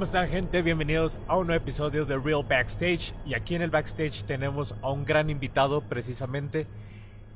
¿Cómo están gente? Bienvenidos a un nuevo episodio de Real Backstage y aquí en el backstage tenemos a un gran invitado precisamente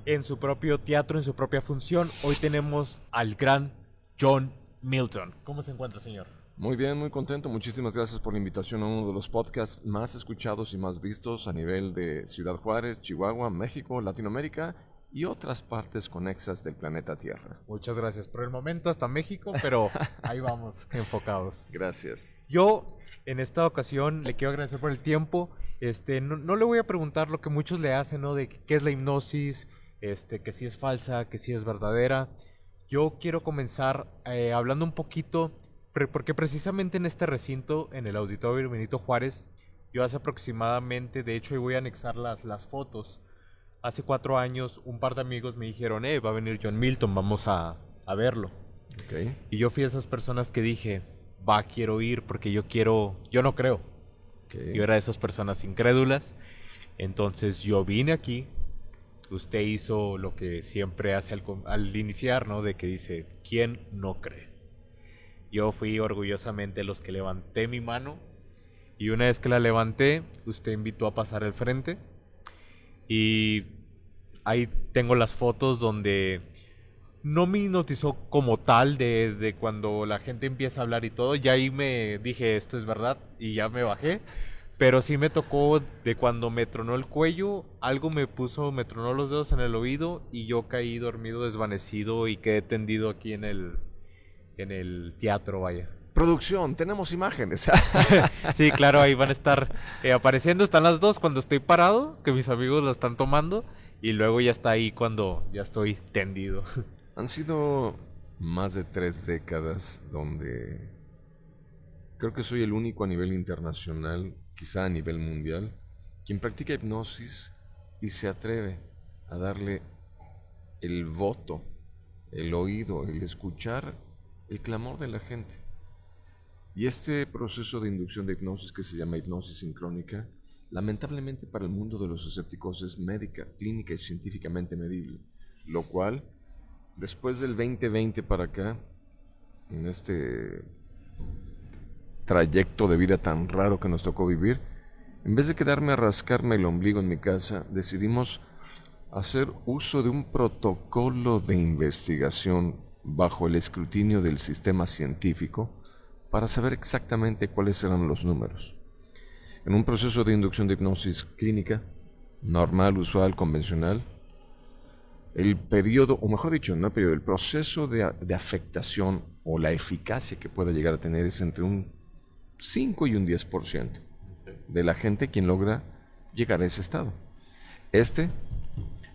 en su propio teatro, en su propia función. Hoy tenemos al gran John Milton. ¿Cómo se encuentra señor? Muy bien, muy contento. Muchísimas gracias por la invitación a uno de los podcasts más escuchados y más vistos a nivel de Ciudad Juárez, Chihuahua, México, Latinoamérica y otras partes conexas del planeta Tierra. Muchas gracias. Por el momento hasta México, pero ahí vamos enfocados. Gracias. Yo en esta ocasión le quiero agradecer por el tiempo. Este, no, no le voy a preguntar lo que muchos le hacen, ¿no? De qué es la hipnosis, este, que si es falsa, que si es verdadera. Yo quiero comenzar eh, hablando un poquito porque precisamente en este recinto, en el Auditorio Benito Juárez, yo hace aproximadamente, de hecho, y voy a anexar las, las fotos, hace cuatro años un par de amigos me dijeron, eh, va a venir John Milton, vamos a, a verlo. Okay. Y yo fui a esas personas que dije, va, quiero ir porque yo quiero, yo no creo. Okay. Yo era de esas personas incrédulas. Entonces yo vine aquí. Usted hizo lo que siempre hace al, al iniciar, ¿no? De que dice, ¿quién no cree? Yo fui orgullosamente los que levanté mi mano y una vez que la levanté, usted invitó a pasar al frente y ahí tengo las fotos donde no me hipnotizó como tal de, de, cuando la gente empieza a hablar y todo, ya ahí me dije esto es verdad y ya me bajé, pero sí me tocó de cuando me tronó el cuello, algo me puso, me tronó los dedos en el oído y yo caí dormido, desvanecido y quedé tendido aquí en el, en el teatro, vaya. Producción, tenemos imágenes. sí, claro, ahí van a estar eh, apareciendo. Están las dos cuando estoy parado, que mis amigos la están tomando, y luego ya está ahí cuando ya estoy tendido. Han sido más de tres décadas donde creo que soy el único a nivel internacional, quizá a nivel mundial, quien practica hipnosis y se atreve a darle el voto, el oído, el escuchar el clamor de la gente. Y este proceso de inducción de hipnosis que se llama hipnosis sincrónica, lamentablemente para el mundo de los escépticos es médica, clínica y científicamente medible, lo cual después del 2020 para acá, en este trayecto de vida tan raro que nos tocó vivir, en vez de quedarme a rascarme el ombligo en mi casa, decidimos hacer uso de un protocolo de investigación bajo el escrutinio del sistema científico para saber exactamente cuáles eran los números. En un proceso de inducción de hipnosis clínica, normal, usual, convencional, el periodo, o mejor dicho, no el periodo, el proceso de, de afectación o la eficacia que puede llegar a tener es entre un 5 y un 10% de la gente quien logra llegar a ese estado. Este,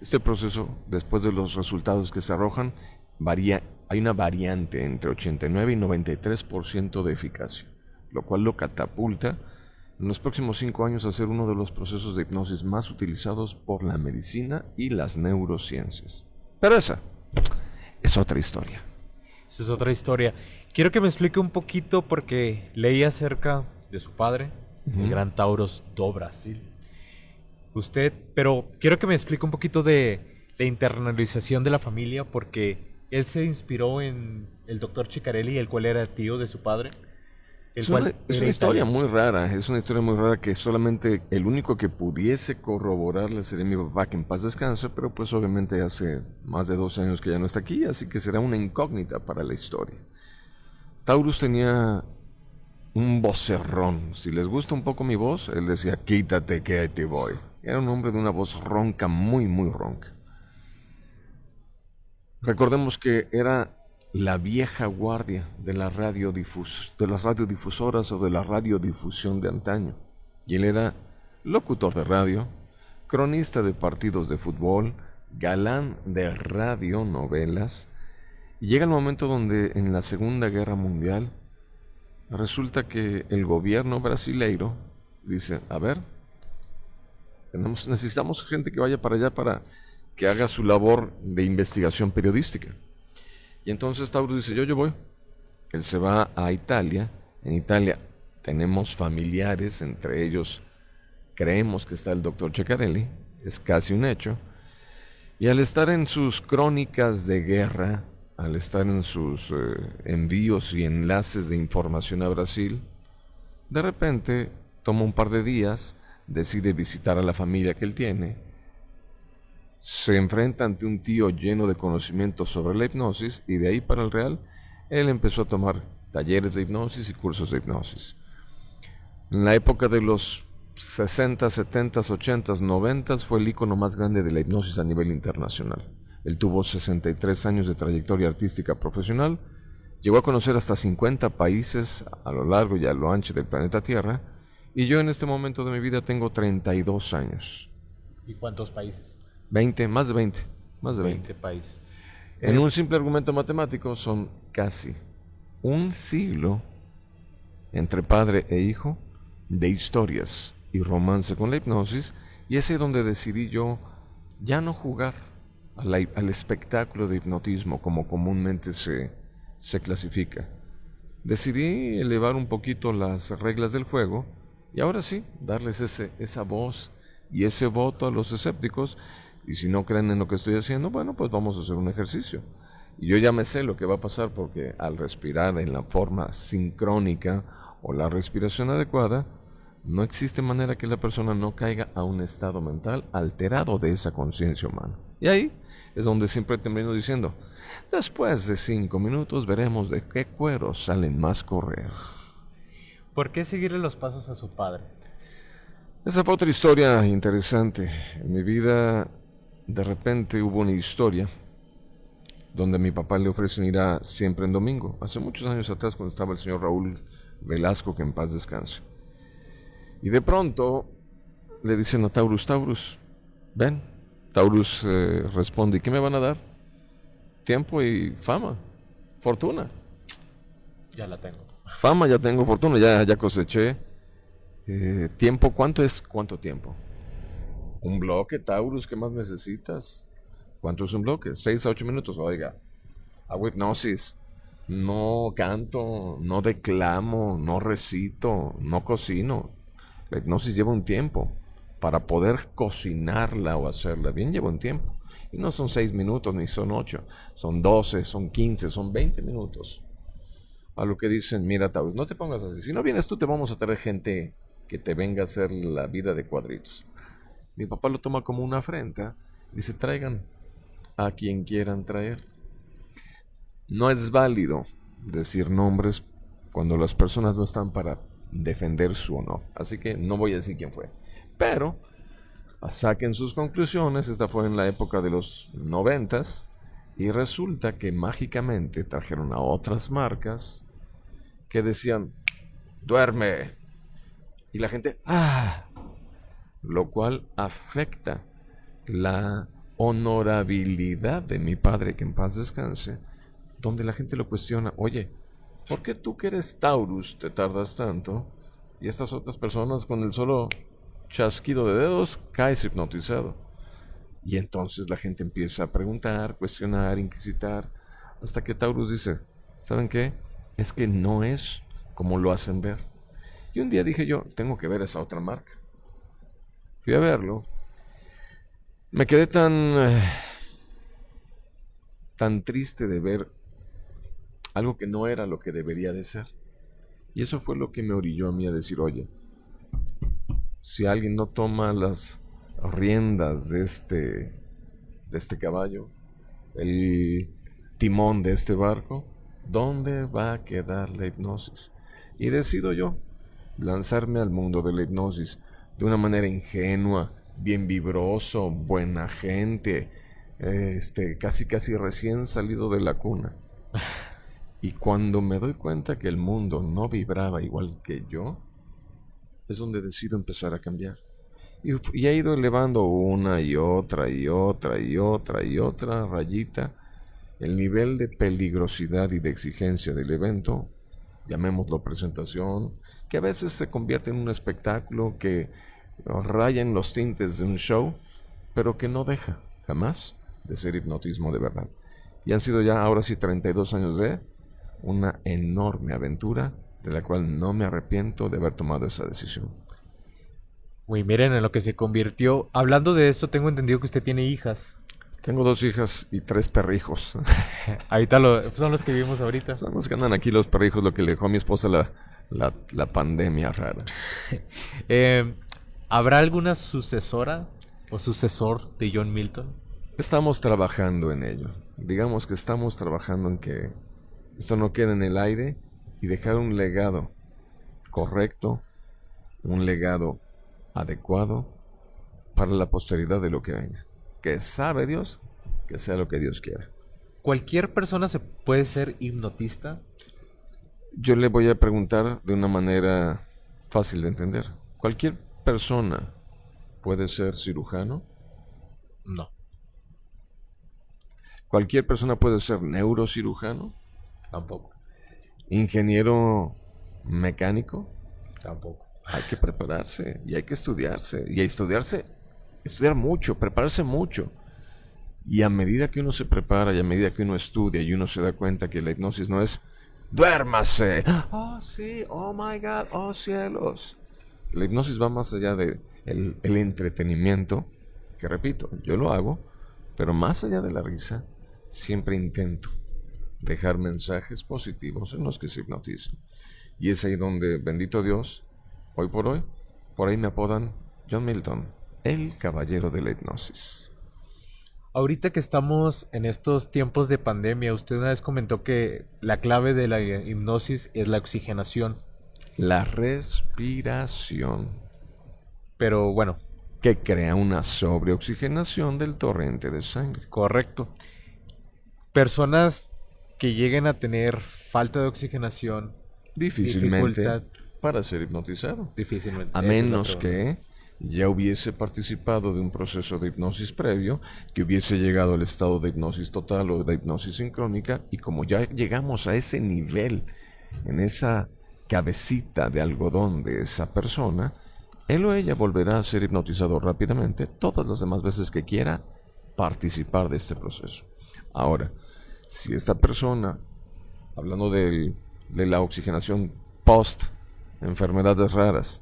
este proceso, después de los resultados que se arrojan, varía hay una variante entre 89 y 93% de eficacia, lo cual lo catapulta en los próximos cinco años a ser uno de los procesos de hipnosis más utilizados por la medicina y las neurociencias. Pero esa es otra historia. Esa es otra historia. Quiero que me explique un poquito porque leí acerca de su padre, uh -huh. el gran Tauros do Brasil. Usted, pero quiero que me explique un poquito de la internalización de la familia porque él se inspiró en el doctor Chicarelli, el cual era tío de su padre. Es una, es una historia muy rara, es una historia muy rara que solamente el único que pudiese corroborarle sería mi papá, que en paz descanse, pero pues obviamente hace más de 12 años que ya no está aquí, así que será una incógnita para la historia. Taurus tenía un vocerrón, si les gusta un poco mi voz, él decía, quítate que ahí te voy. Era un hombre de una voz ronca, muy, muy ronca. Recordemos que era la vieja guardia de, las radiodifusoras o de la radiodifusión de antaño. Y él era locutor de radio, cronista de partidos de fútbol, galán de radionovelas. Y llega el momento donde en la Segunda Guerra Mundial resulta que el gobierno brasileiro dice, a ver, tenemos, necesitamos gente que vaya para allá para que haga su labor de investigación periodística. Y entonces Tauro dice, yo, yo voy. Él se va a Italia. En Italia tenemos familiares, entre ellos creemos que está el doctor Ceccarelli, es casi un hecho. Y al estar en sus crónicas de guerra, al estar en sus eh, envíos y enlaces de información a Brasil, De repente, toma un par de días, decide visitar a la familia que él tiene, se enfrenta ante un tío lleno de conocimientos sobre la hipnosis y de ahí para el real, él empezó a tomar talleres de hipnosis y cursos de hipnosis. En la época de los 60, 70, 80, 90 fue el icono más grande de la hipnosis a nivel internacional. Él tuvo 63 años de trayectoria artística profesional, llegó a conocer hasta 50 países a lo largo y a lo ancho del planeta Tierra, y yo en este momento de mi vida tengo 32 años. ¿Y cuántos países? 20, más de 20, más de 20. 20 países. En Eh, un simple argumento matemático son casi un siglo entre padre e hijo de historias y romance con la hipnosis y ese es donde decidí yo ya no jugar a la- al espectáculo de hipnotismo como comúnmente se, se clasifica. Decidí elevar un poquito las reglas del juego y ahora sí, darles ese, esa voz y ese voto a los escépticos y si no creen en lo que estoy haciendo, bueno, pues vamos a hacer un ejercicio. Y yo ya me sé lo que va a pasar porque al respirar en la forma sincrónica o la respiración adecuada, no existe manera que la persona no caiga a un estado mental alterado de esa conciencia humana. Y ahí es donde siempre termino diciendo, después de cinco minutos veremos de qué cuero salen más correas. ¿Por qué seguirle los pasos a su padre? Esa fue otra historia interesante. En mi vida, de repente hubo una historia donde a mi papá le ofrecen ir a siempre en domingo. Hace muchos años atrás, cuando estaba el señor Raúl Velasco, que en paz descanse. Y de pronto le dicen a Taurus, Taurus, ven. Taurus eh, responde, ¿y qué me van a dar? Tiempo y fama, fortuna. Ya la tengo. Fama ya tengo, fortuna ya, ya coseché. Eh, tiempo, ¿cuánto es cuánto tiempo? Un bloque, Taurus, ¿qué más necesitas? ¿Cuánto es un bloque? Seis a ocho minutos, oiga. Hago hipnosis. No canto, no declamo, no recito, no cocino. La hipnosis lleva un tiempo. Para poder cocinarla o hacerla bien lleva un tiempo. Y no son seis minutos ni son ocho. Son doce, son quince, son veinte minutos a lo que dicen, mira Taurus, no te pongas así, si no vienes tú te vamos a traer gente que te venga a hacer la vida de cuadritos. Mi papá lo toma como una afrenta, dice, traigan a quien quieran traer. No es válido decir nombres cuando las personas no están para defender su honor, así que no voy a decir quién fue. Pero, saquen sus conclusiones, esta fue en la época de los noventas, y resulta que mágicamente trajeron a otras marcas que decían, duerme. Y la gente, ah, lo cual afecta la honorabilidad de mi padre, que en paz descanse, donde la gente lo cuestiona, oye, ¿por qué tú que eres Taurus te tardas tanto? Y estas otras personas con el solo chasquido de dedos caes hipnotizado. Y entonces la gente empieza a preguntar, cuestionar, inquisitar, hasta que Taurus dice, ¿saben qué? Es que no es como lo hacen ver. Y un día dije yo, tengo que ver esa otra marca. Fui a verlo. Me quedé tan... eh, tan triste de ver algo que no era lo que debería de ser. Y eso fue lo que me orilló a mí a decir, oye, si alguien no toma las riendas de este, de este caballo, el timón de este barco, ¿dónde va a quedar la hipnosis? Y decido yo lanzarme al mundo de la hipnosis de una manera ingenua, bien vibroso, buena gente, este, casi casi recién salido de la cuna. Y cuando me doy cuenta que el mundo no vibraba igual que yo, es donde decido empezar a cambiar. Y, y he ido elevando una y otra y otra y otra y otra rayita el nivel de peligrosidad y de exigencia del evento, llamémoslo presentación, que a veces se convierte en un espectáculo que raya en los tintes de un show, pero que no deja jamás de ser hipnotismo de verdad. Y han sido ya ahora sí 32 años de una enorme aventura de la cual no me arrepiento de haber tomado esa decisión. Uy, miren en lo que se convirtió. Hablando de esto, tengo entendido que usted tiene hijas. Tengo dos hijas y tres perrijos. Ahorita lo, son los que vivimos ahorita. Son los que andan aquí los perrijos, lo que le dejó mi esposa la la, la pandemia rara. Eh, ¿Habrá alguna sucesora o sucesor de John Milton? Estamos trabajando en ello. Digamos que estamos trabajando en que esto no quede en el aire y dejar un legado correcto, un legado adecuado para la posteridad de lo que venga. Que sabe Dios, que sea lo que Dios quiera. ¿Cualquier persona se puede ser hipnotista? Yo le voy a preguntar de una manera fácil de entender. ¿Cualquier persona puede ser cirujano? No, ¿Cualquier persona puede ser neurocirujano? tampoco, ¿Ingeniero mecánico? tampoco. Hay que prepararse y hay que estudiarse. Y a estudiarse, estudiar mucho, prepararse mucho. Y a medida que uno se prepara y a medida que uno estudia y uno se da cuenta que la hipnosis no es duérmase. Oh, sí, oh my God, oh cielos. La hipnosis va más allá de el, el entretenimiento, que repito, yo lo hago, pero más allá de la risa, siempre intento dejar mensajes positivos en los que se hipnotizan. Y es ahí donde, bendito Dios, hoy por hoy, por ahí me apodan John Milton, el caballero de la hipnosis. Ahorita que estamos en estos tiempos de pandemia, usted una vez comentó que la clave de la hipnosis es la oxigenación. La respiración, Pero bueno, que crea una sobreoxigenación del torrente de sangre. correcto. Personas que lleguen a tener falta de oxigenación, Difícilmente Dificultad. para ser hipnotizado. difícilmente. A menos que ya hubiese participado de un proceso de hipnosis previo, que hubiese llegado al estado de hipnosis total o de hipnosis sincrónica, y como ya llegamos a ese nivel, en esa cabecita de algodón de esa persona, él o ella volverá a ser hipnotizado rápidamente todas las demás veces que quiera participar de este proceso. Ahora, si esta persona, hablando de la oxigenación post enfermedades raras,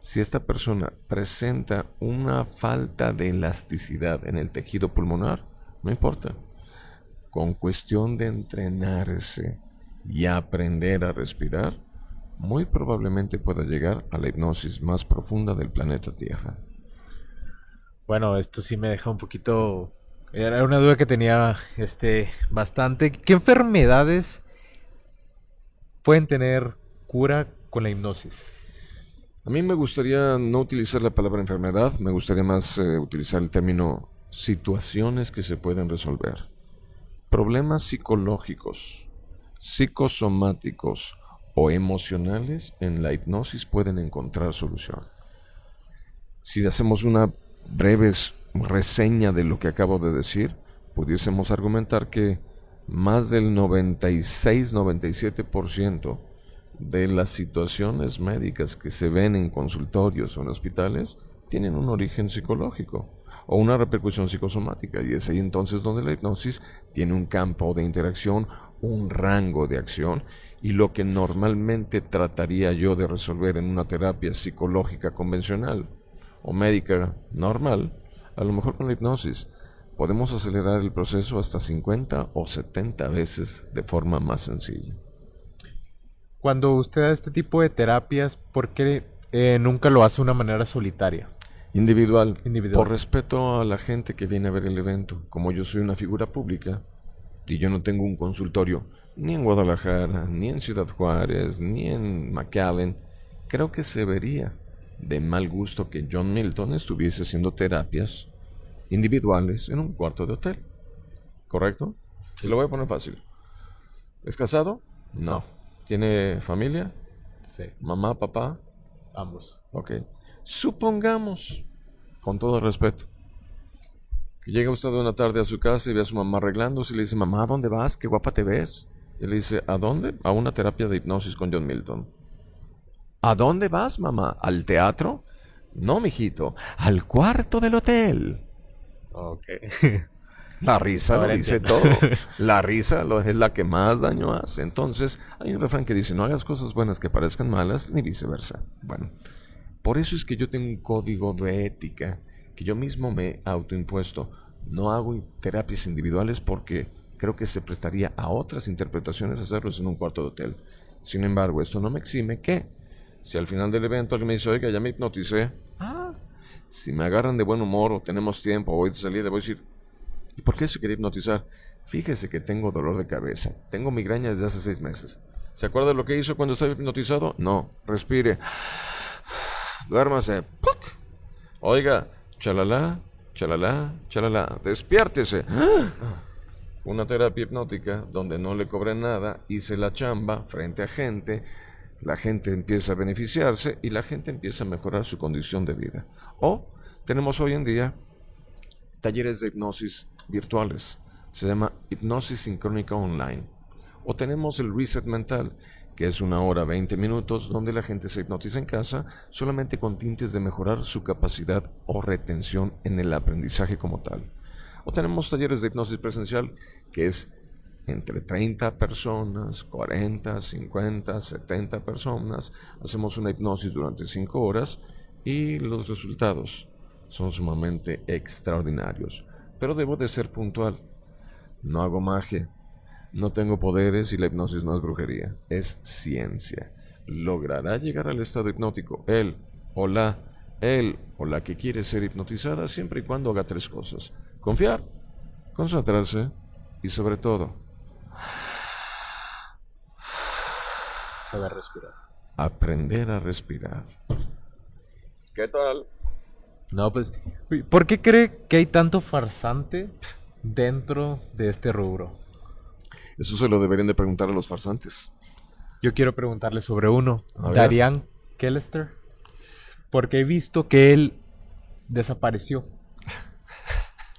si esta persona presenta una falta de elasticidad en el tejido pulmonar, no importa. Con cuestión de entrenarse y aprender a respirar, muy probablemente pueda llegar a la hipnosis más profunda del planeta Tierra. Bueno, esto sí me deja un poquito. Era una duda que tenía este bastante. ¿Qué enfermedades pueden tener cura con la hipnosis? A mí me gustaría no utilizar la palabra enfermedad, me gustaría más eh, utilizar el término situaciones que se pueden resolver. Problemas psicológicos, psicosomáticos o emocionales en la hipnosis pueden encontrar solución. Si hacemos una breve reseña de lo que acabo de decir, pudiésemos argumentar que más del 96-97% de las situaciones médicas que se ven en consultorios o en hospitales tienen un origen psicológico o una repercusión psicosomática y es ahí entonces donde la hipnosis tiene un campo de interacción, un rango de acción y lo que normalmente trataría yo de resolver en una terapia psicológica convencional o médica normal, a lo mejor con la hipnosis podemos acelerar el proceso hasta 50 o 70 veces de forma más sencilla. Cuando usted da este tipo de terapias, ¿por qué eh, nunca lo hace de una manera solitaria? Individual. Individual. Por respeto a la gente que viene a ver el evento. Como yo soy una figura pública y yo no tengo un consultorio ni en Guadalajara, ni en Ciudad Juárez, ni en McAllen, creo que se vería de mal gusto que John Milton estuviese haciendo terapias individuales en un cuarto de hotel. ¿Correcto? Se lo voy a poner fácil. ¿Es casado? No. ¿Tiene familia? Sí, ¿Mamá, papá? ambos. Ok. Supongamos, con todo respeto, que llega usted una tarde a su casa y ve a su mamá arreglándose y le dice, mamá, ¿a dónde vas? Qué guapa te ves. Y le dice, ¿a dónde? A una terapia de hipnosis con John Milton. ¿A dónde vas, mamá? ¿Al teatro? No, mijito, al cuarto del hotel. Ok. La risa lo dice todo. La risa lo, es la que más daño hace. Entonces, hay un refrán que dice, no hagas cosas buenas que parezcan malas, ni viceversa. Bueno, por eso es que yo tengo un código de ética que yo mismo me autoimpuesto. No hago terapias individuales porque creo que se prestaría a otras interpretaciones hacerlos en un cuarto de hotel. Sin embargo, esto no me exime que, si al final del evento alguien me dice, oiga, ya me hipnoticé, ah, si me agarran de buen humor o tenemos tiempo voy a salir, le voy a decir, ¿y por qué se quiere hipnotizar? Fíjese que tengo dolor de cabeza, tengo migraña desde hace seis meses. ¿Se acuerda de lo que hizo cuando estaba hipnotizado? No, respire. Duérmase. Oiga, chalala, chalala, chalala, despiértese. Una terapia hipnótica donde no le cobren nada, hice la chamba frente a gente, la gente empieza a beneficiarse y la gente empieza a mejorar su condición de vida. O tenemos hoy en día talleres de hipnosis virtuales. Se llama hipnosis sincrónica online. O tenemos el reset mental, que es una hora 20 minutos donde la gente se hipnotiza en casa solamente con tintes de mejorar su capacidad o retención en el aprendizaje como tal. O tenemos talleres de hipnosis presencial, que es entre 30 personas, 40, 50, 70 personas. Hacemos una hipnosis durante 5 horas y los resultados son sumamente extraordinarios. Pero debo de ser puntual. No hago magia. No tengo poderes y la hipnosis no es brujería. Es ciencia. Logrará llegar al estado hipnótico él o la, él o la que quiere ser hipnotizada siempre y cuando haga tres cosas. Confiar, concentrarse y sobre todo Saber respirar. aprender a respirar. ¿Qué tal? No, pues, ¿por qué cree que hay tanto farsante dentro de este rubro? Eso se lo deberían de preguntar a los farsantes. Yo quiero preguntarle sobre uno. Darian Kellester, porque he visto que él desapareció.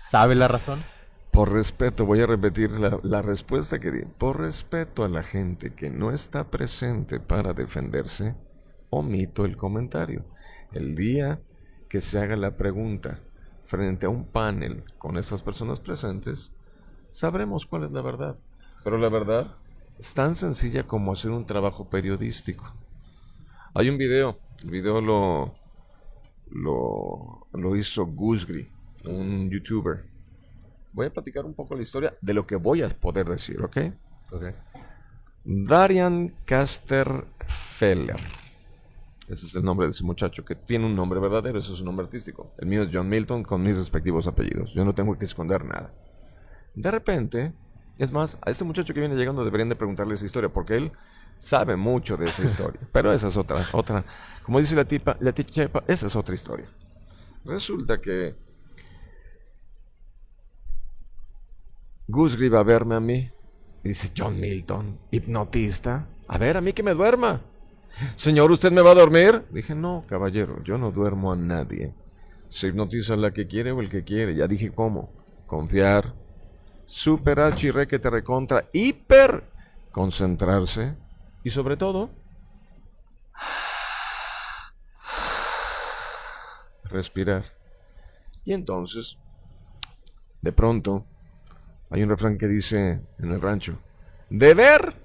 ¿Sabe la razón? Por respeto, voy a repetir la, la respuesta que di. Por respeto a la gente que no está presente para defenderse, omito el comentario. El día que se haga la pregunta frente a un panel con estas personas presentes, sabremos cuál es la verdad. Pero la verdad es tan sencilla como hacer un trabajo periodístico. Hay un video, el video lo, lo, lo hizo Gusgri, un youtuber. Voy a platicar un poco la historia de lo que voy a poder decir, ¿ok? Darian Casterfeller. Ese es el nombre de ese muchacho, que tiene un nombre verdadero, ese es su nombre artístico. El mío es John Milton con mis respectivos apellidos. Yo no tengo que esconder nada. De repente, es más, a este muchacho que viene llegando deberían de preguntarle esa historia, porque él sabe mucho de esa historia. Pero esa es otra, otra. Como dice la tipa, la tipa, esa es otra historia. Resulta que Gusgri va a verme a mí y dice, John Milton, hipnotista. A ver, a mí que me duerma. Señor, ¿usted me va a dormir? Dije, no, caballero, yo no duermo a nadie. Se hipnotiza la que quiere o el que quiere. Ya dije cómo. Confiar. Super archi re que te recontra. Hiper. Concentrarse. Y sobre todo. Respirar. Y entonces, de pronto, hay un refrán que dice en el rancho, de ver,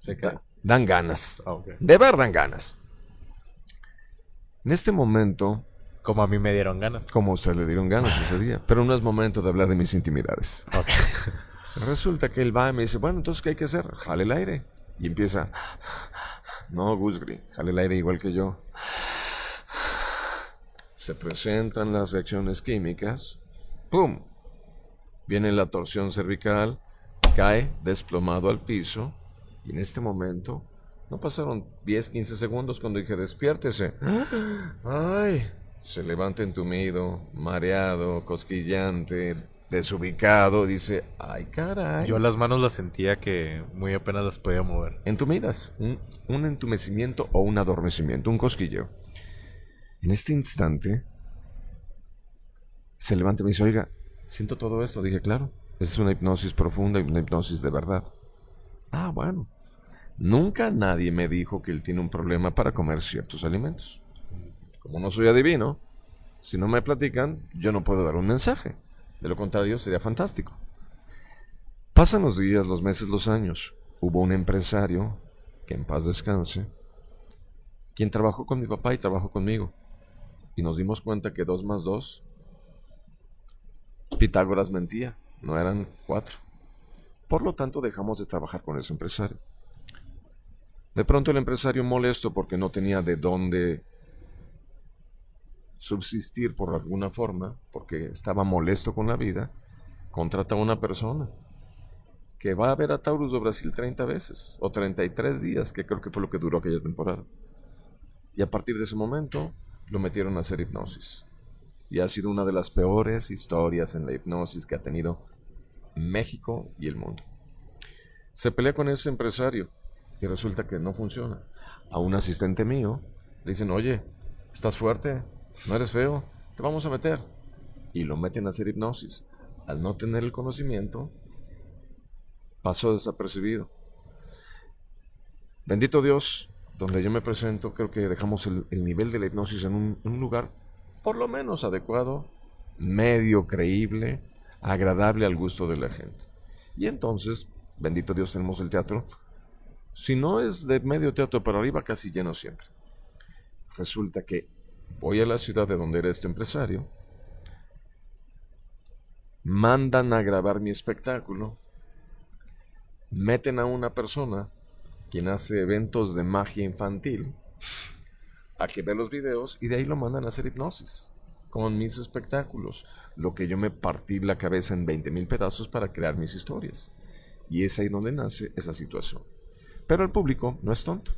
Se queda. Dan ganas. Ah. De ver dan ganas. En este momento, Como a mí me dieron ganas. como a usted le dieron ganas ese día, pero no es momento de hablar de mis intimidades. Ok. Resulta que él va y me dice, bueno, entonces, ¿qué hay que hacer? Jale el aire. Y empieza, no, Gusgri, jale el aire igual que yo. Se presentan las reacciones químicas. ¡Pum! Viene la torsión cervical, cae desplomado al piso. Y en este momento, no pasaron 10, 15 segundos cuando dije, despiértese. ¡Ay! Se levanta entumido, mareado, cosquillante, desubicado. Dice, ¡ay, caray! Yo las manos las sentía que muy apenas las podía mover. Entumidas, un, un entumecimiento o un adormecimiento, un cosquilleo. En este instante, se levanta y me dice, oiga, siento todo esto. Dije, claro, es una hipnosis profunda y una hipnosis de verdad. Ah, bueno. Nunca nadie me dijo que él tiene un problema para comer ciertos alimentos. Como no soy adivino, si no me platican, yo no puedo dar un mensaje. De lo contrario, sería fantástico. Pasan los días, los meses, los años. Hubo un empresario, que en paz descanse, quien trabajó con mi papá y trabajó conmigo. Y nos dimos cuenta que dos más dos, Pitágoras mentía, no eran cuatro. Por lo tanto, dejamos de trabajar con ese empresario. De pronto el empresario molesto porque no tenía de dónde subsistir por alguna forma, porque estaba molesto con la vida, contrata a una persona que va a ver a Taurus do Brasil 30 veces, o 33 días, que creo que fue lo que duró aquella temporada. Y a partir de ese momento lo metieron a hacer hipnosis. Y ha sido una de las peores historias en la hipnosis que ha tenido México y el mundo. Se pelea con ese empresario y resulta que no funciona. A un asistente mío le dicen, oye, estás fuerte, no eres feo, te vamos a meter. Y lo meten a hacer hipnosis. Al no tener el conocimiento, pasó desapercibido. Bendito Dios, donde yo me presento, creo que dejamos el, nivel de la hipnosis en un, en un lugar por lo menos adecuado, medio creíble, agradable al gusto de la gente. Y entonces, bendito Dios, tenemos el teatro. Si no es de medio teatro para arriba, casi lleno siempre. Resulta que voy a la ciudad de donde era este empresario, mandan a grabar mi espectáculo, meten a una persona, quien hace eventos de magia infantil, a que ve los videos y de ahí lo mandan a hacer hipnosis con mis espectáculos, lo que yo me partí la cabeza en 20 mil pedazos para crear mis historias. Y es ahí donde nace esa situación. Pero el público no es tonto.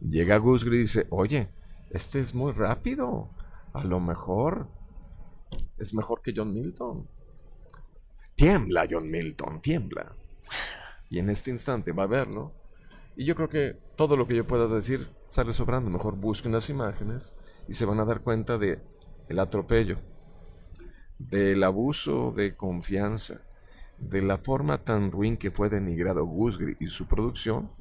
Llega Gusgri y dice, oye, este es muy rápido. A lo mejor es mejor que John Milton. Tiembla John Milton, tiembla. Y en este instante va a verlo. Y yo creo que todo lo que yo pueda decir sale sobrando. Mejor busquen las imágenes y se van a dar cuenta de el atropello, del abuso de confianza, de la forma tan ruin que fue denigrado Gusgri y su producción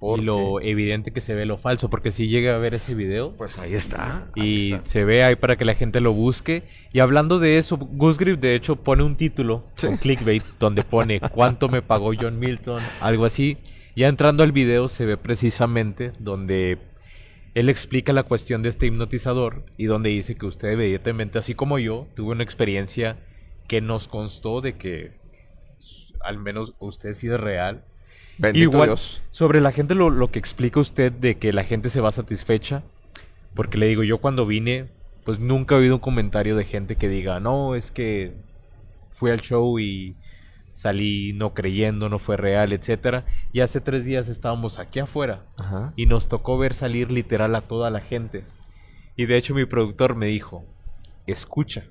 y lo evidente que se ve lo falso, porque si llega a ver ese video. Pues ahí está. y se ve ahí para que la gente lo busque. Y hablando de eso, Gus de hecho pone un título con clickbait donde pone cuánto me pagó John Milton, algo así. Ya entrando al video se ve precisamente donde él explica la cuestión de este hipnotizador y donde dice que usted evidentemente, así como yo, tuvo una experiencia que nos constó de que al menos usted sí es real Igual, sobre la gente, lo, que explica usted de que la gente se va satisfecha, porque le digo, yo cuando vine, pues nunca he oído un comentario de gente que diga, no, es que fui al show y salí no creyendo, no fue real, etcétera. Y hace tres días estábamos aquí afuera y nos tocó ver salir literal a toda la gente. Y de hecho mi productor me dijo, escucha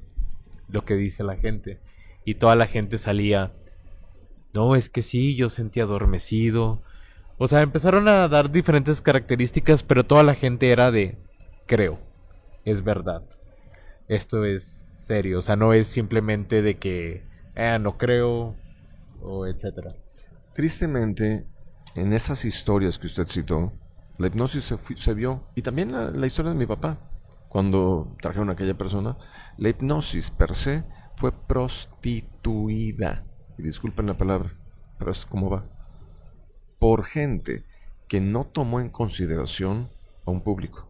lo que dice la gente. Y toda la gente salía, no, es que sí, yo sentí adormecido. O sea, empezaron a dar diferentes características, pero toda la gente era de, creo, es verdad. Esto es serio, o sea, no es simplemente de que, eh, no creo, o etcétera. Tristemente, en esas historias que usted citó, la hipnosis se, vio, y también la, la, historia de mi papá, cuando trajeron a aquella persona, la hipnosis per se fue prostituida y disculpen la palabra, pero es como va, por gente que no tomó en consideración a un público,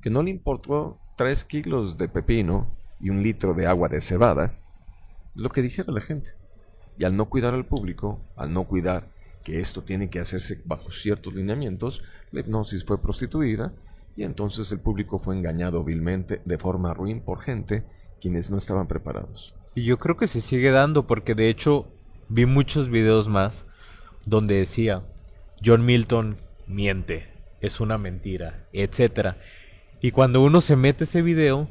que no le importó tres kilos de pepino y un litro de agua de cebada, lo que dijera la gente. Y al no cuidar al público, al no cuidar que esto tiene que hacerse bajo ciertos lineamientos, la hipnosis fue prostituida y entonces el público fue engañado vilmente de forma ruin por gente quienes no estaban preparados. Y yo creo que se sigue dando porque de hecho vi muchos videos más donde decía John Milton miente, es una mentira, etcétera. Y cuando uno se mete ese video,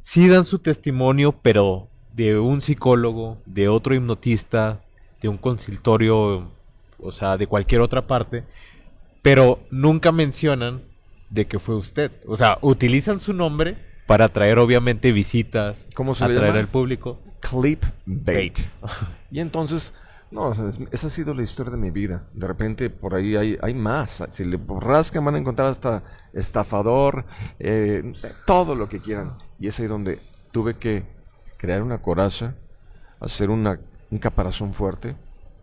sí dan su testimonio, pero de un psicólogo, de otro hipnotista, de un consultorio, o sea, de cualquier otra parte, pero nunca mencionan de que fue usted. O sea, utilizan su nombre, para atraer obviamente visitas, ¿Cómo se atraer al público. Clipbait. y entonces, no, esa ha sido la historia de mi vida. De repente por ahí hay, hay más. Si le rascan van a encontrar hasta estafador, eh, todo lo que quieran. Y es ahí donde tuve que crear una coraza, hacer una, un caparazón fuerte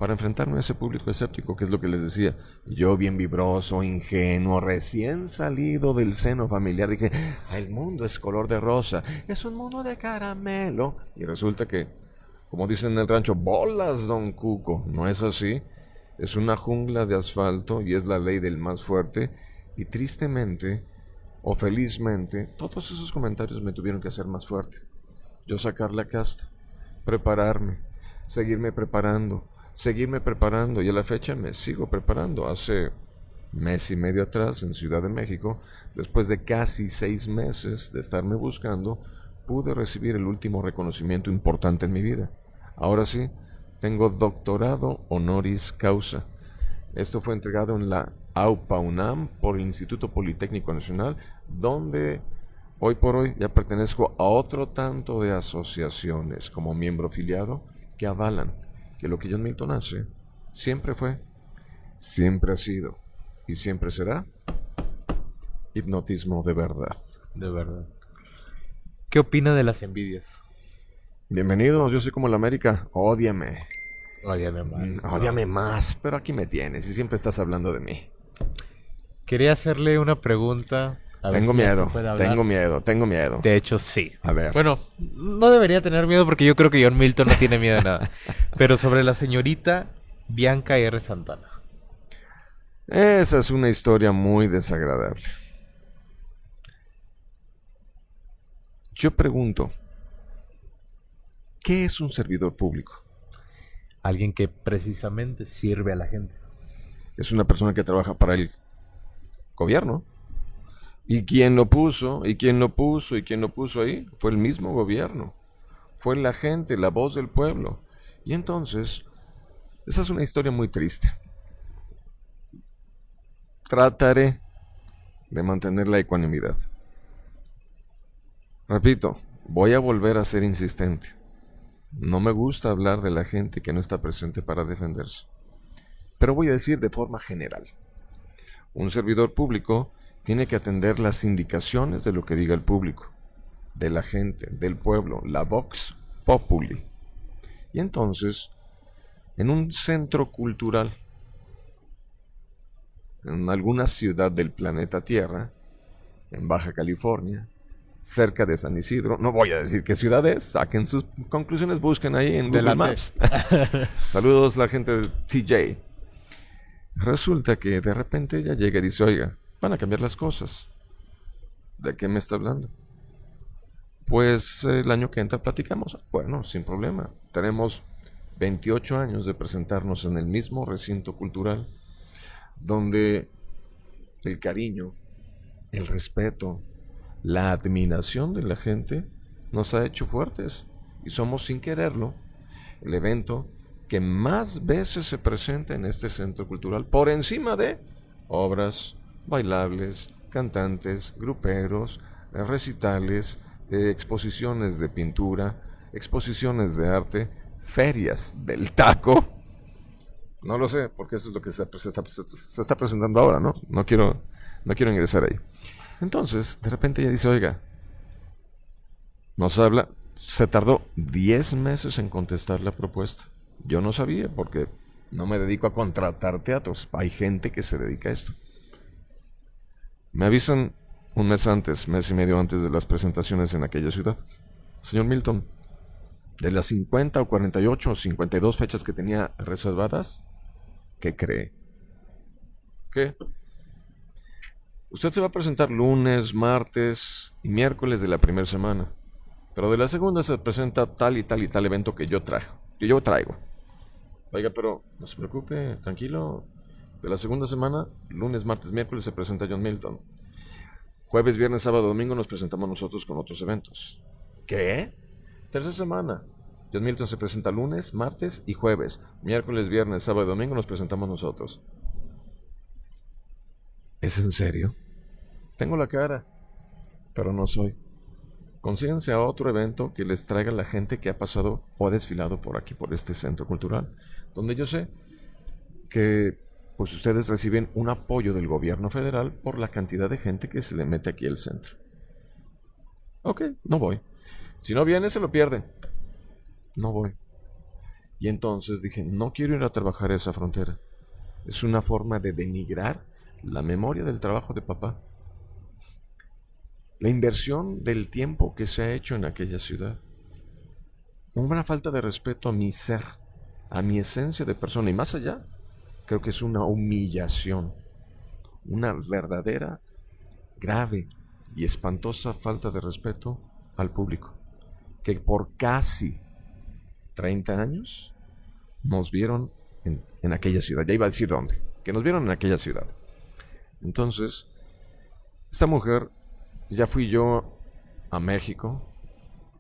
para enfrentarme a ese público escéptico, que es lo que les decía. Yo bien vibroso, ingenuo, recién salido del seno familiar, dije, el mundo es color de rosa, es un mundo de caramelo. Y resulta que, como dicen en el rancho, bolas, don Cuco, no es así. Es una jungla de asfalto y es la ley del más fuerte. Y tristemente, o felizmente, todos esos comentarios me tuvieron que hacer más fuerte. Yo sacar la casta, prepararme, seguirme preparando, seguirme preparando. Y a la fecha me sigo preparando. Hace mes y medio atrás, en Ciudad de México, después de casi seis meses de estarme buscando, pude recibir el último reconocimiento importante en mi vida. Ahora sí, tengo doctorado honoris causa. Esto fue entregado en la AUPA UNAM por el Instituto Politécnico Nacional, donde hoy por hoy ya pertenezco a otro tanto de asociaciones como miembro afiliado que avalan que lo que John Milton hace siempre fue, siempre ha sido y siempre será hipnotismo de verdad. De verdad. ¿Qué opina de las envidias? Bienvenido, yo soy como la América. Ódiame. Ódiame más. Mm, Ódiame más, pero aquí me tienes y siempre estás hablando de mí. Quería hacerle una pregunta. A Tengo miedo, tengo miedo, tengo miedo. De hecho, sí. A ver. Bueno, no debería tener miedo porque yo creo que John Milton no tiene miedo de nada. Pero sobre la señorita Bianca R. Santana. Esa es una historia muy desagradable. Yo pregunto, ¿qué es un servidor público? Alguien que precisamente sirve a la gente. Es una persona que trabaja para el gobierno. ¿Y quién lo puso? ¿Y quién lo puso? ¿Y quién lo puso ahí? Fue el mismo gobierno. Fue la gente, la voz del pueblo. Y entonces, esa es una historia muy triste. Trataré de mantener la ecuanimidad. Repito, voy a volver a ser insistente. No me gusta hablar de la gente que no está presente para defenderse. Pero voy a decir de forma general. Un servidor público tiene que atender las indicaciones de lo que diga el público, de la gente, del pueblo, la vox populi. Y entonces, en un centro cultural, en alguna ciudad del planeta Tierra, en Baja California, cerca de San Isidro, no voy a decir qué ciudad es, saquen sus conclusiones, busquen ahí en Google. Maps. Saludos la gente de TJ. Resulta que de repente ella llega y dice, oiga, van a cambiar las cosas. ¿De qué me está hablando? Pues el año que entra platicamos. Bueno, sin problema. Tenemos 28 años de presentarnos en el mismo recinto cultural, donde el cariño, el respeto, la admiración de la gente nos ha hecho fuertes y somos sin quererlo el evento que más veces se presenta en este centro cultural por encima de obras, bailables, cantantes, gruperos, eh, recitales, eh, exposiciones de pintura, exposiciones de arte, ferias del taco. No lo sé, porque eso es lo que se, está, se está presentando ahora, ¿no? No quiero, no quiero ingresar ahí. Entonces, de repente ella dice, oiga, nos habla, se tardó 10 meses en contestar la propuesta. Yo no sabía porque no me dedico a contratar teatros. Hay gente que se dedica a esto. Me avisan un mes antes, mes y medio antes de las presentaciones en aquella ciudad. Señor Milton, de las 50 o 48 o 52 fechas que tenía reservadas, ¿qué cree? ¿Qué? Usted se va a presentar lunes, martes y miércoles de la primera semana. Pero de la segunda se presenta tal y tal y tal evento que yo trajo. Yo traigo. Oiga, pero no se preocupe, tranquilo. De la segunda semana, lunes, martes, miércoles se presenta John Milton. Jueves, viernes, sábado, domingo nos presentamos nosotros con otros eventos. ¿Qué? Tercera semana. John Milton se presenta lunes, martes y jueves. Miércoles, viernes, sábado y domingo nos presentamos nosotros. ¿Es en serio? Tengo la cara, pero no soy. Consíguense a otro evento que les traiga la gente que ha pasado o ha desfilado por aquí, por este centro cultural, donde yo sé que pues ustedes reciben un apoyo del gobierno federal por la cantidad de gente que se le mete aquí al centro. Ok, no voy. Si no viene, se lo pierde. No voy. Y entonces dije, no quiero ir a trabajar a esa frontera. Es una forma de denigrar la memoria del trabajo de papá. La inversión del tiempo que se ha hecho en aquella ciudad. Una falta de respeto a mi ser, a mi esencia de persona y más allá, creo que es una humillación, una verdadera, grave y espantosa falta de respeto al público, que por casi 30 años nos vieron en, en aquella ciudad, ya iba a decir dónde, que nos vieron en aquella ciudad. Entonces, esta mujer, ya fui yo a México,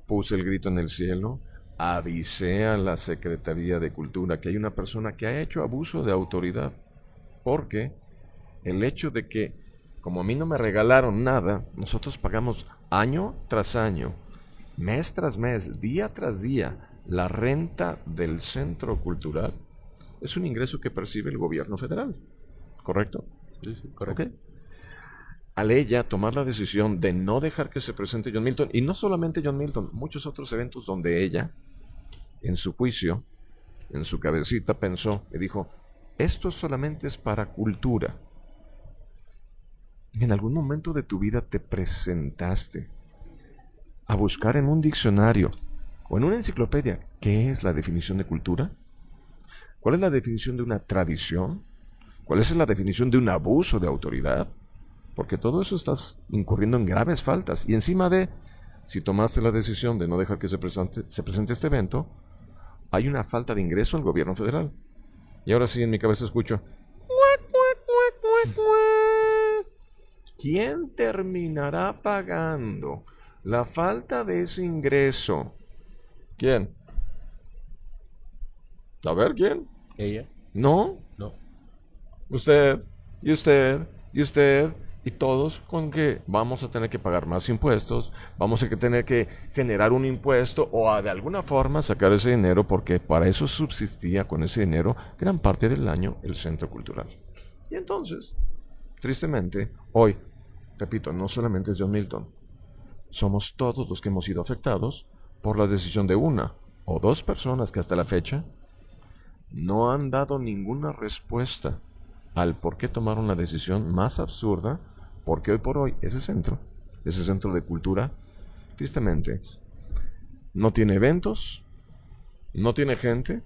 puse el grito en el cielo, avisé a la Secretaría de Cultura que hay una persona que ha hecho abuso de autoridad, porque el hecho de que, como a mí no me regalaron nada, nosotros pagamos año tras año, mes tras mes, día tras día, la renta del centro cultural, es un ingreso que percibe el gobierno federal, ¿correcto? Sí, sí, correcto. Al ella tomar la decisión de no dejar que se presente John Milton, y no solamente John Milton, muchos otros eventos donde ella, en su juicio, en su cabecita pensó y dijo, esto solamente es para cultura. ¿En algún momento de tu vida te presentaste a buscar en un diccionario o en una enciclopedia qué es la definición de cultura? ¿Cuál es la definición de una tradición? ¿Cuál es la definición de un abuso de autoridad? Porque todo eso estás incurriendo en graves faltas. Y encima de, si tomaste la decisión de no dejar que se presente, se presente este evento, hay una falta de ingreso al gobierno federal. Y ahora sí, en mi cabeza escucho. ¿Quién terminará pagando la falta de ese ingreso? ¿Quién? A ver, ¿quién? ¿Ella? ¿No? No. Usted, y usted, y usted, y todos con que vamos a tener que pagar más impuestos, vamos a tener que generar un impuesto o a de alguna forma sacar ese dinero porque para eso subsistía con ese dinero gran parte del año el centro cultural. Y entonces, tristemente, hoy repito, no solamente es John Milton, somos todos los que hemos sido afectados por la decisión de una o dos personas que hasta la fecha no han dado ninguna respuesta al por qué tomaron la decisión más absurda, porque hoy por hoy ese centro, ese centro de cultura, tristemente, no tiene eventos, no tiene gente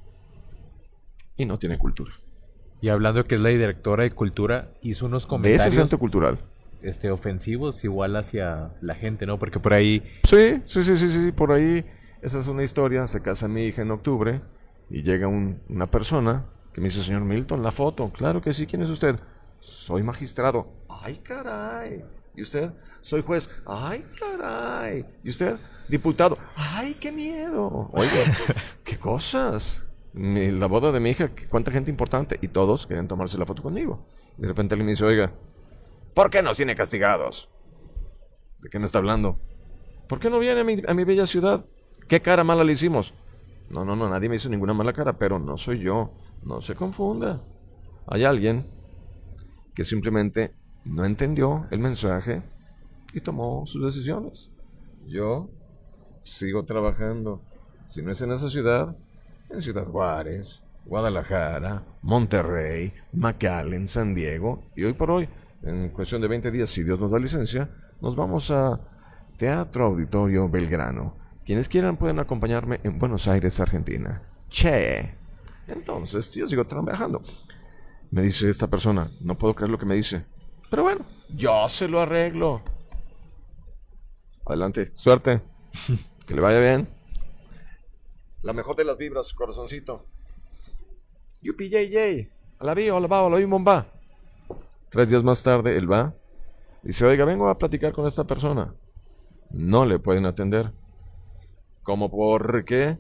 y no tiene cultura. Y hablando que es la directora de cultura, hizo unos De comentarios ese centro cultural. este, ofensivos igual hacia la gente, ¿no? Porque por ahí Sí, sí, sí, sí, sí, por ahí, esa es una historia, se casa mi hija en octubre y llega un- una persona que me dice, señor Milton, la foto, claro que sí, ¿quién es usted? Soy magistrado. Ay, caray. ¿Y usted? Soy juez. Ay, caray. ¿Y usted? Diputado. Ay, qué miedo. Oye, qué cosas. Mi- la boda de mi hija, cuánta gente importante. Y todos querían tomarse la foto conmigo. Y de repente él me dice, oiga, ¿por qué nos tiene castigados? ¿De qué me está hablando? ¿Por qué no viene a mi, a mi bella ciudad? ¿Qué cara mala le hicimos? No, no, no, nadie me hizo ninguna mala cara, pero no soy yo. No se confunda. Hay alguien que simplemente no entendió el mensaje y tomó sus decisiones. Yo sigo trabajando. Si no es en esa ciudad, en Ciudad Juárez, Guadalajara, Monterrey, McAllen, San Diego. Y hoy por hoy, en cuestión de 20 días, si Dios nos da licencia, nos vamos a Teatro Auditorio Belgrano. Quienes quieran pueden acompañarme en Buenos Aires, Argentina. Che. Entonces, yo sigo trabajando. Me dice esta persona, no puedo creer lo que me dice. Pero bueno, yo se lo arreglo. Adelante, suerte. que le vaya bien. La mejor de las vibras, corazoncito. Yay. A la vi, a la va, a la vi, bomba. Tres días más tarde, él va. Dice, oiga, vengo a platicar con esta persona. No le pueden atender. ¿Cómo por qué?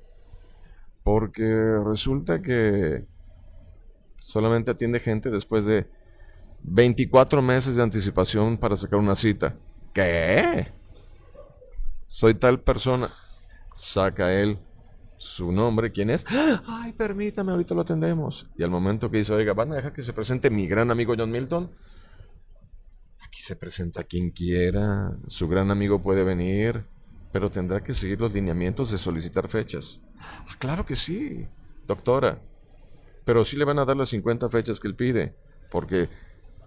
Porque resulta que solamente atiende gente después de 24 meses de anticipación para sacar una cita. ¿Qué? Soy tal persona. Saca él su nombre, ¿quién es? Ay, permítame, ahorita lo atendemos. Y al momento que dice, oiga, ¿van a dejar que se presente mi gran amigo John Milton? Aquí se presenta quien quiera. Su gran amigo puede venir, pero tendrá que seguir los lineamientos de solicitar fechas. Ah, claro que sí, doctora. Pero sí le van a dar las 50 fechas que él pide, porque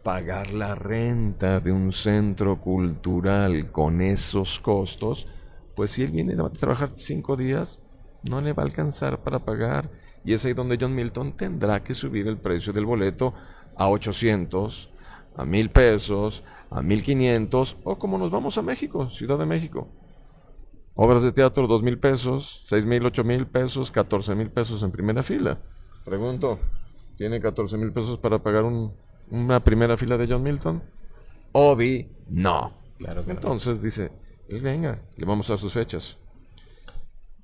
pagar la renta de un centro cultural con esos costos, pues si él viene a trabajar cinco días, no le va a alcanzar para pagar Y es ahí donde John Milton tendrá que subir el precio del boleto a 800, a 1000 pesos, a 1500 o como nos vamos a México, Ciudad de México. Obras de teatro, dos mil pesos, seis mil, ocho mil pesos, catorce mil pesos en primera fila. Pregunto, ¿tiene 14 mil pesos para pagar una primera fila de John Milton? Obi, no. Claro Entonces dice, pues venga, le vamos a dar sus fechas.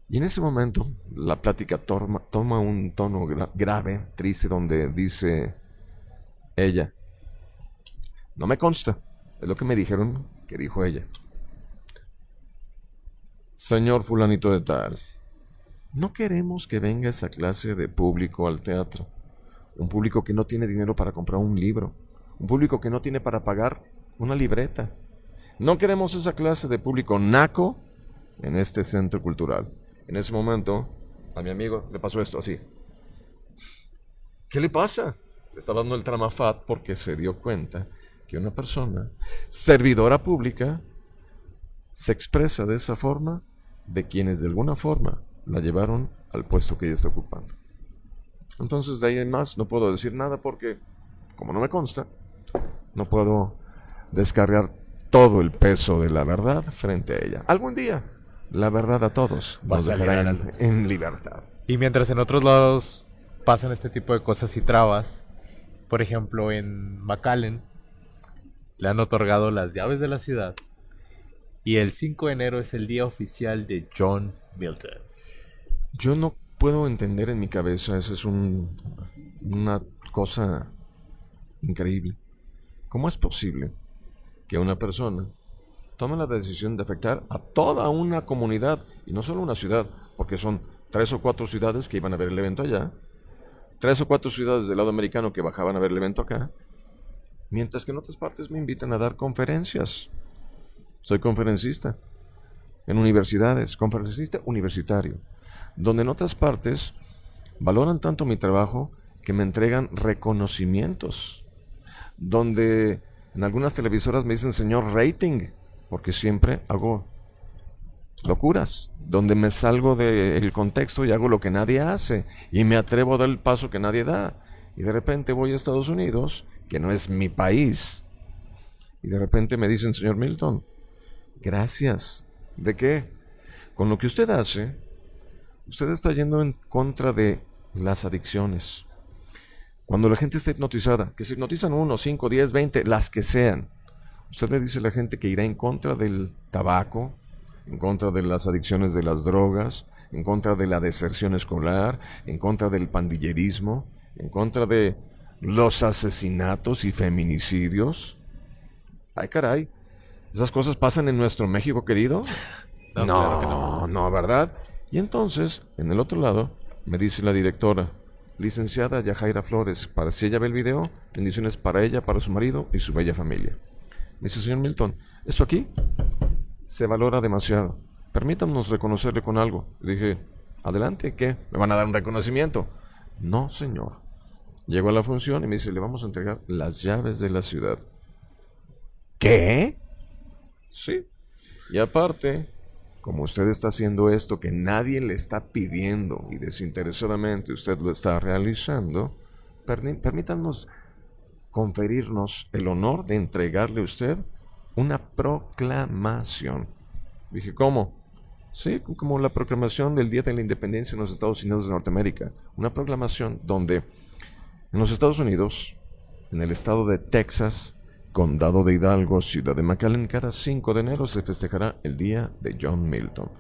Y en ese momento la plática toma, un tono grave, triste, donde dice ella, no me consta, es lo que me dijeron que dijo ella. Señor fulanito de tal, no queremos que venga esa clase de público al teatro. Un público que no tiene dinero para comprar un libro. Un público que no tiene para pagar una libreta. No queremos esa clase de público naco en este centro cultural. En ese momento, a mi amigo le pasó esto así. ¿Qué le pasa? Le está dando el tramafat porque se dio cuenta que una persona, servidora pública, se expresa de esa forma de quienes de alguna forma la llevaron al puesto que ella está ocupando. Entonces de ahí en más no puedo decir nada porque, como no me consta, no puedo descargar todo el peso de la verdad frente a ella. Algún día, la verdad a todos nos dejará en, en libertad. Y mientras en otros lados pasan este tipo de cosas y trabas, por ejemplo en McAllen, le han otorgado las llaves de la ciudad y el 5 de enero es el día oficial de John Milton. Yo no puedo entender en mi cabeza, esa es un, una cosa increíble. ¿Cómo es posible que una persona tome la decisión de afectar a toda una comunidad y no solo una ciudad, porque son tres o cuatro ciudades que iban a ver el evento allá, tres o cuatro ciudades del lado americano que bajaban a ver el evento acá, mientras que en otras partes me invitan a dar conferencias soy conferencista en universidades, conferencista universitario, donde en otras partes valoran tanto mi trabajo que me entregan reconocimientos, donde en algunas televisoras me dicen señor rating, porque siempre hago locuras, donde me salgo del contexto y hago lo que nadie hace y me atrevo a dar el paso que nadie da. Y de repente voy a Estados Unidos, que no es mi país, y de repente me dicen, señor Milton, Gracias. ¿De qué? Con lo que usted hace, usted está yendo en contra de las adicciones. Cuando la gente está hipnotizada, que se hipnotizan uno, cinco, diez, veinte, las que sean, usted le dice a la gente que irá en contra del tabaco, en contra de las adicciones de las drogas, en contra de la deserción escolar, en contra del pandillerismo, en contra de los asesinatos y feminicidios. Ay, caray, ¿Esas cosas pasan en nuestro México querido? No, no, no, ¿verdad? Y entonces, en el otro lado, me dice la directora, licenciada Yajaira Flores, para si ella ve el video, bendiciones para ella, para su marido y su bella familia. Me dice, señor Milton, esto aquí se valora demasiado. Permítanos reconocerle con algo. Dije, adelante, ¿qué? ¿Me van a dar un reconocimiento? No, señor. Llego a la función y me dice, le vamos a entregar las llaves de la ciudad. ¿Qué? Sí. Y aparte, como usted está haciendo esto que nadie le está pidiendo y desinteresadamente usted lo está realizando, permítanos conferirnos el honor de entregarle a usted una proclamación. Dije, ¿cómo? Sí, como la proclamación del Día de la Independencia en los Estados Unidos de Norteamérica. Una proclamación donde en los Estados Unidos, en el estado de Texas, Condado de Hidalgo, Ciudad de McAllen, cada 5 de enero se festejará el día de John Milton.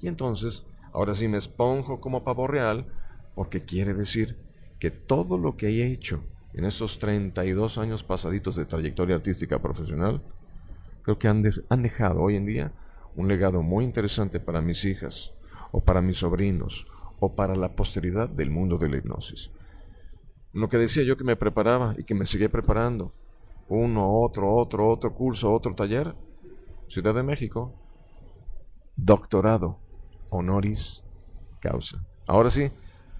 Y entonces, ahora sí me esponjo como pavo real, porque quiere decir que todo lo que he hecho en esos 32 años pasaditos de trayectoria artística profesional, creo que han, han dejado hoy en día un legado muy interesante para mis hijas, o para mis sobrinos, o para la posteridad del mundo de la hipnosis. Lo que decía yo que me preparaba y que me seguía preparando, uno, otro, otro, otro curso, otro taller. Ciudad de México, doctorado, honoris causa. Ahora sí,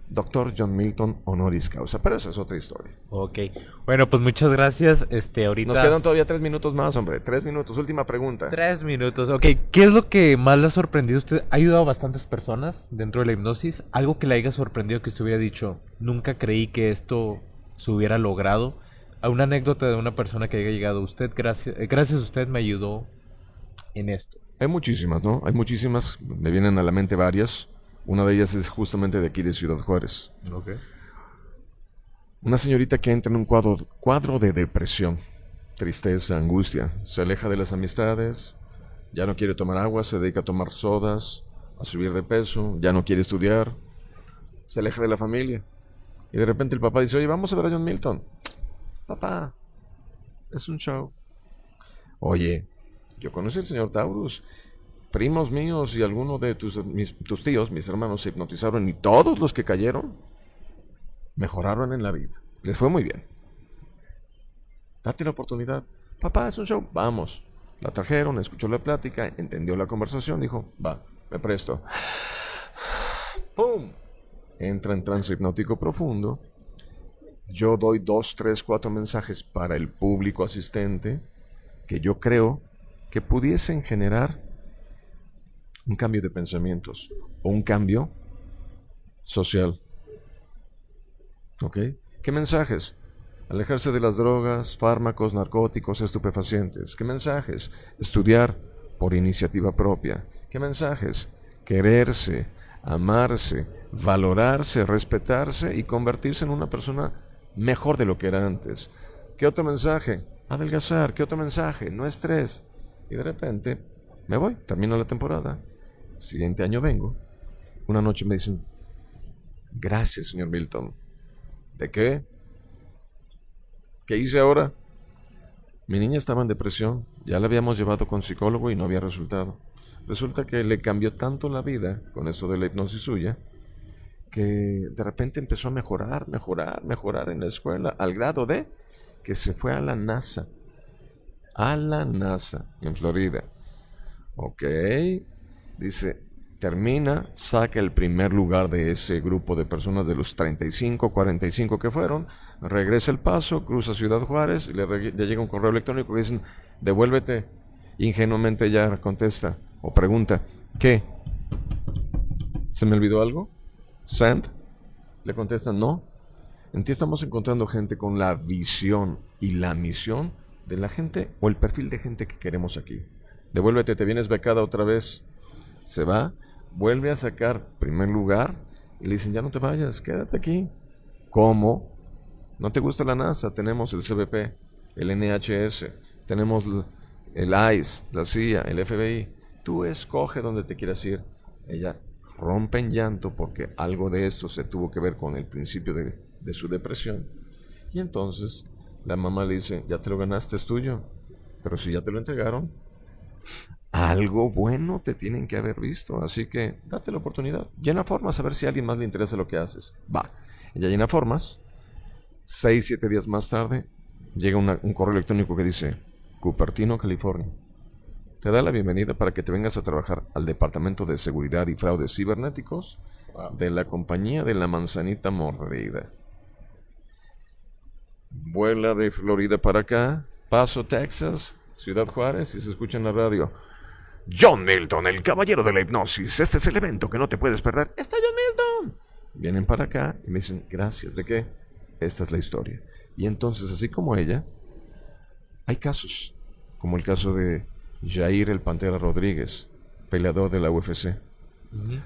Doctor John Milton honoris causa. Pero esa es otra historia. Ok. Bueno, pues muchas gracias. Este, ahorita... Nos quedan todavía tres minutos más, hombre. Tres minutos. Última pregunta. Tres minutos. Ok. ¿Qué es lo que más le ha sorprendido? Usted ha ayudado a bastantes personas dentro de la hipnosis. Algo que le haya sorprendido que usted hubiera dicho, nunca creí que esto se hubiera logrado. A una anécdota de una persona que haya llegado. Usted, gracias, eh, gracias a usted me ayudó en esto. Hay muchísimas, ¿no? Hay muchísimas. Me vienen a la mente varias. Una de ellas es justamente de aquí de Ciudad Juárez. Ok. Una señorita que entra en un cuadro, cuadro de depresión, tristeza, angustia. Se aleja de las amistades, ya no quiere tomar agua, se dedica a tomar sodas, a subir de peso, ya no quiere estudiar, se aleja de la familia. Y de repente el papá dice, oye, vamos a ver a John Milton. Papá, es un show. Oye, yo conocí al señor Taurus. Primos míos y algunos de tus, tus tíos, mis hermanos, se hipnotizaron y todos los que cayeron mejoraron en la vida. Les fue muy bien. Date la oportunidad. Papá, es un show. Vamos. La trajeron, escuchó la plática, entendió la conversación, dijo, va, me presto. ¡Pum! Entra en trance hipnótico profundo. Yo doy dos, tres, cuatro mensajes para el público asistente que yo creo que pudiesen generar un cambio de pensamientos o un cambio social. ¿Ok? ¿Qué mensajes? Alejarse de las drogas, fármacos, narcóticos, estupefacientes. ¿Qué mensajes? Estudiar por iniciativa propia. ¿Qué mensajes? Quererse, amarse, valorarse, respetarse y convertirse en una persona mejor de lo que era antes. ¿Qué otro mensaje? Adelgazar. ¿Qué otro mensaje? No estrés. Y de repente me voy, termino la temporada. Siguiente año vengo. Una noche me dicen, gracias, señor Milton. ¿De qué? ¿Qué hice ahora? Mi niña estaba en depresión, ya la habíamos llevado con psicólogo y no había resultado. Resulta que le cambió tanto la vida con esto de la hipnosis suya, que de repente empezó a mejorar, mejorar, mejorar en la escuela, al grado de que se fue a la NASA. A la NASA, en Florida. Ok. Dice, termina, saca el primer lugar de ese grupo de personas de los 35, 45 que fueron, regresa el paso, cruza Ciudad Juárez, le, le llega un correo electrónico que dicen, devuélvete. Ingenuamente ella contesta o pregunta, ¿qué? ¿Se me olvidó algo? ¿Send? Le contestan, no. En ti estamos encontrando gente con la visión y la misión de la gente o el perfil de gente que queremos aquí. Devuélvete, te vienes becada otra vez. Se va, vuelve a sacar primer lugar y le dicen, ya no te vayas, quédate aquí. ¿Cómo? ¿No te gusta la NASA? Tenemos el CBP, el NHS, tenemos el ICE, la CIA, el FBI. Tú escoge dónde te quieras ir. Ella rompe en llanto porque algo de esto se tuvo que ver con el principio de, su depresión. Y entonces la mamá le dice, ya te lo ganaste, es tuyo. Pero si ya te lo entregaron, algo bueno te tienen que haber visto. Así que date la oportunidad. Llena formas a ver si a alguien más le interesa lo que haces. Va. Ella llena formas. Seis, siete días más tarde, llega un correo electrónico que dice, Cupertino, California. Te da la bienvenida para que te vengas a trabajar al Departamento de Seguridad y Fraudes Cibernéticos de la compañía de la manzanita mordida. Vuela de Florida para acá, Paso, Texas, Ciudad Juárez y se escucha en la radio. John Milton, el caballero de la hipnosis. Este es el evento que no te puedes perder. Está John Milton. Vienen para acá y me dicen, gracias, ¿de qué? Esta es la historia. Y entonces, así como ella, hay casos, como el caso de Jair el Pantera Rodríguez, peleador de la UFC.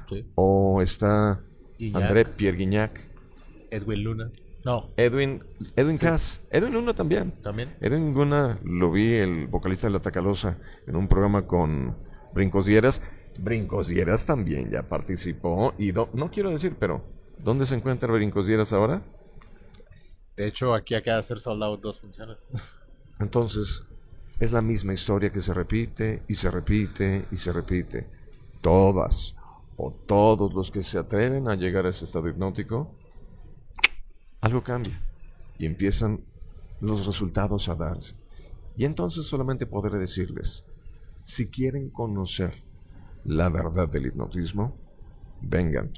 Sí. O está Guignac. André Pierre Guignac, Edwin Luna. No, Edwin, Edwin Cass, Edwin Luna también. también. Edwin Luna lo vi, el vocalista de La Tacalosa, en un programa con Brincos Dieras. Brincos Dieras también ya participó. Y do- no quiero decir, pero ¿dónde se encuentra Brincos Dieras ahora? De hecho, aquí acaba de ser soldado dos funciones. Entonces, es la misma historia que se repite y se repite y se repite. Todas o todos los que se atreven a llegar a ese estado hipnótico, algo cambia y empiezan los resultados a darse. Y entonces solamente podré decirles, si quieren conocer la verdad del hipnotismo, vengan,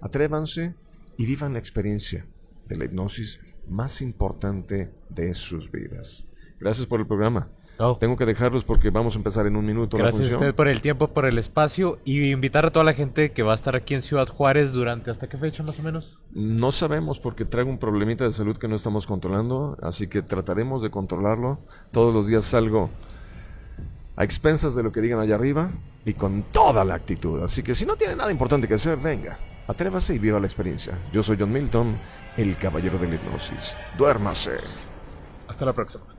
atrévanse y vivan la experiencia de la hipnosis más importante de sus vidas. Gracias por el programa. No. Tengo que dejarlos porque vamos a empezar en un minuto la Gracias a función. usted por el tiempo, por el espacio y invitar a toda la gente que va a estar aquí en Ciudad Juárez durante hasta qué fecha más o menos. No sabemos porque traigo un problemita de salud que no estamos controlando, así que trataremos de controlarlo. Todos los días salgo a expensas de lo que digan allá arriba y con toda la actitud. Así que si no tiene nada importante que hacer, venga, atrévase y viva la experiencia. Yo soy John Milton, el caballero de la hipnosis. Duérmase. Hasta la próxima.